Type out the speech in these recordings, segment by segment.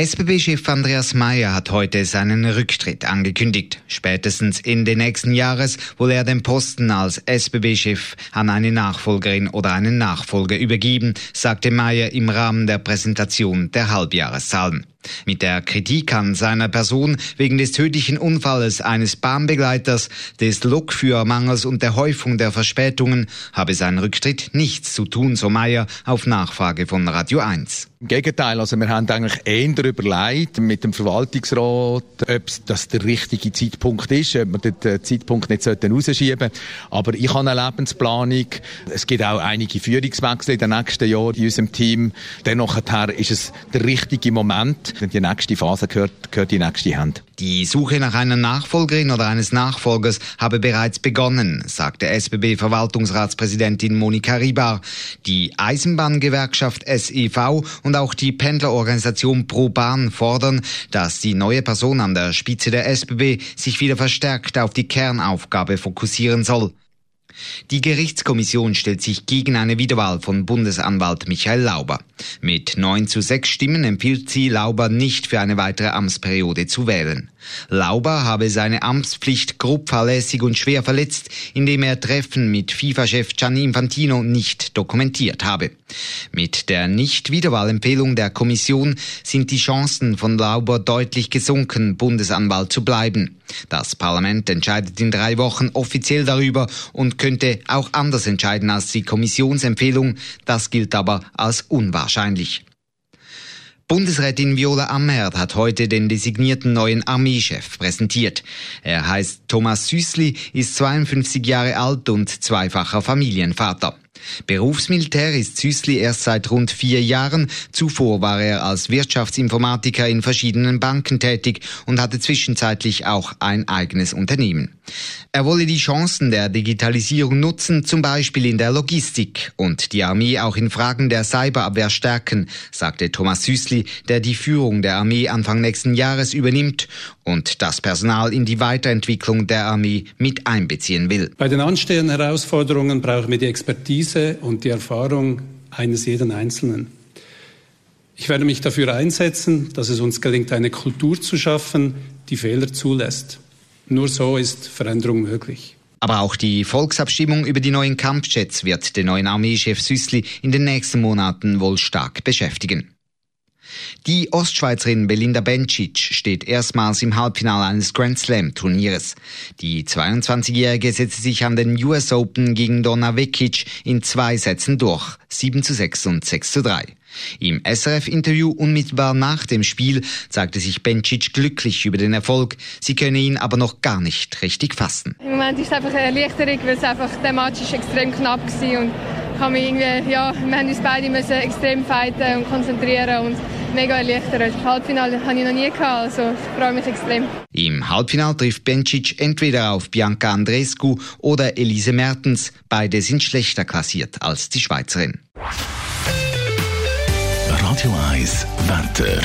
SBB-Chef Andreas Mayer hat heute seinen Rücktritt angekündigt. Spätestens Ende nächsten Jahres will er den Posten als SBB-Chef an eine Nachfolgerin oder einen Nachfolger übergeben, sagte Mayer im Rahmen der Präsentation der Halbjahreszahlen. Mit der Kritik an seiner Person wegen des tödlichen Unfalls eines Bahnbegleiters, des Lokführermangels und der Häufung der Verspätungen habe sein Rücktritt nichts zu tun, so Meyer auf Nachfrage von Radio 1. Im Gegenteil, also wir haben eigentlich eher überlegt mit dem Verwaltungsrat, ob das der richtige Zeitpunkt ist, ob wir den Zeitpunkt nicht rausschieben sollten. Aber ich habe eine Lebensplanung. Es gibt auch einige Führungswechsel in den nächsten Jahren in unserem Team. Dennoch ist es der richtige Moment. Die nächste Phase gehört, gehört die nächste Hand. Die Suche nach einer Nachfolgerin oder eines Nachfolgers habe bereits begonnen, sagte SBB-Verwaltungsratspräsidentin Monika Ribar. Die Eisenbahngewerkschaft SEV und auch die Pendlerorganisation Pro Bahn fordern, dass die neue Person an der Spitze der SBB sich wieder verstärkt auf die Kernaufgabe fokussieren soll. Die Gerichtskommission stellt sich gegen eine Wiederwahl von Bundesanwalt Michael Lauber. Mit neun zu sechs Stimmen empfiehlt sie, Lauber nicht für eine weitere Amtsperiode zu wählen. Lauber habe seine Amtspflicht grob fahrlässig und schwer verletzt, indem er Treffen mit FIFA-Chef Gianni Infantino nicht dokumentiert habe. Mit der Nicht-Wiederwahlempfehlung der Kommission sind die Chancen von Lauber deutlich gesunken, Bundesanwalt zu bleiben. Das Parlament entscheidet in drei Wochen offiziell darüber und könnte auch anders entscheiden als die Kommissionsempfehlung. Das gilt aber als unwahrscheinlich. Bundesrätin Viola Amherd hat heute den designierten neuen Armeechef präsentiert. Er heißt Thomas Süßli, ist 52 Jahre alt und zweifacher Familienvater. Berufsmilitär ist Süßli erst seit rund vier Jahren. Zuvor war er als Wirtschaftsinformatiker in verschiedenen Banken tätig und hatte zwischenzeitlich auch ein eigenes Unternehmen. Er wolle die Chancen der Digitalisierung nutzen, zum Beispiel in der Logistik und die Armee auch in Fragen der Cyberabwehr stärken, sagte Thomas Süßli, der die Führung der Armee Anfang nächsten Jahres übernimmt und das Personal in die Weiterentwicklung der Armee mit einbeziehen will. Bei den anstehenden Herausforderungen brauchen wir die Expertise und die Erfahrung eines jeden Einzelnen. Ich werde mich dafür einsetzen, dass es uns gelingt, eine Kultur zu schaffen, die Fehler zulässt. Nur so ist Veränderung möglich. Aber auch die Volksabstimmung über die neuen Kampfjets wird den neuen Armeechef Süßli in den nächsten Monaten wohl stark beschäftigen. Die Ostschweizerin Belinda Bencic steht erstmals im Halbfinale eines Grand Slam Turnieres. Die 22-Jährige setzte sich an den US Open gegen Donna Vekic in zwei Sätzen durch. 7 zu 6 und 6 zu 3. Im SRF-Interview unmittelbar nach dem Spiel zeigte sich Bencic glücklich über den Erfolg. Sie könne ihn aber noch gar nicht richtig fassen. Im Moment ist es einfach eine Erleichterung, weil es einfach der Match ist extrem knapp war und kann mich irgendwie, ja, wir haben uns beide müssen extrem fighten und konzentrieren und mega erleichtert. Das Halbfinale habe ich noch nie gehabt, also ich freue mich extrem. Im Halbfinale trifft Bencic entweder auf Bianca Andrescu oder Elise Mertens. Beide sind schlechter klassiert als die Schweizerin. Radio 1 Wetter.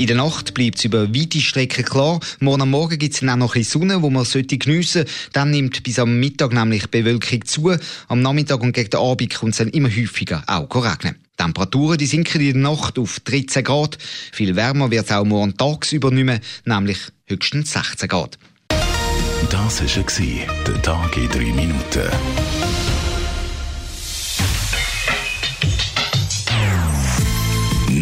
In der Nacht bleibt es über weite Strecken klar. Morgen am Morgen gibt es dann auch noch ein bisschen Sonne, wo man sollte geniessen Dann nimmt bis am Mittag nämlich die Bewölkung zu. Am Nachmittag und gegen den Abend kommt es dann immer häufiger auch regnen. Die Temperaturen die sinken in der Nacht auf 13 Grad. Viel wärmer wird es auch morgen tagsüber nicht mehr, nämlich höchstens 16 Grad. Das war der Tag in drei Minuten.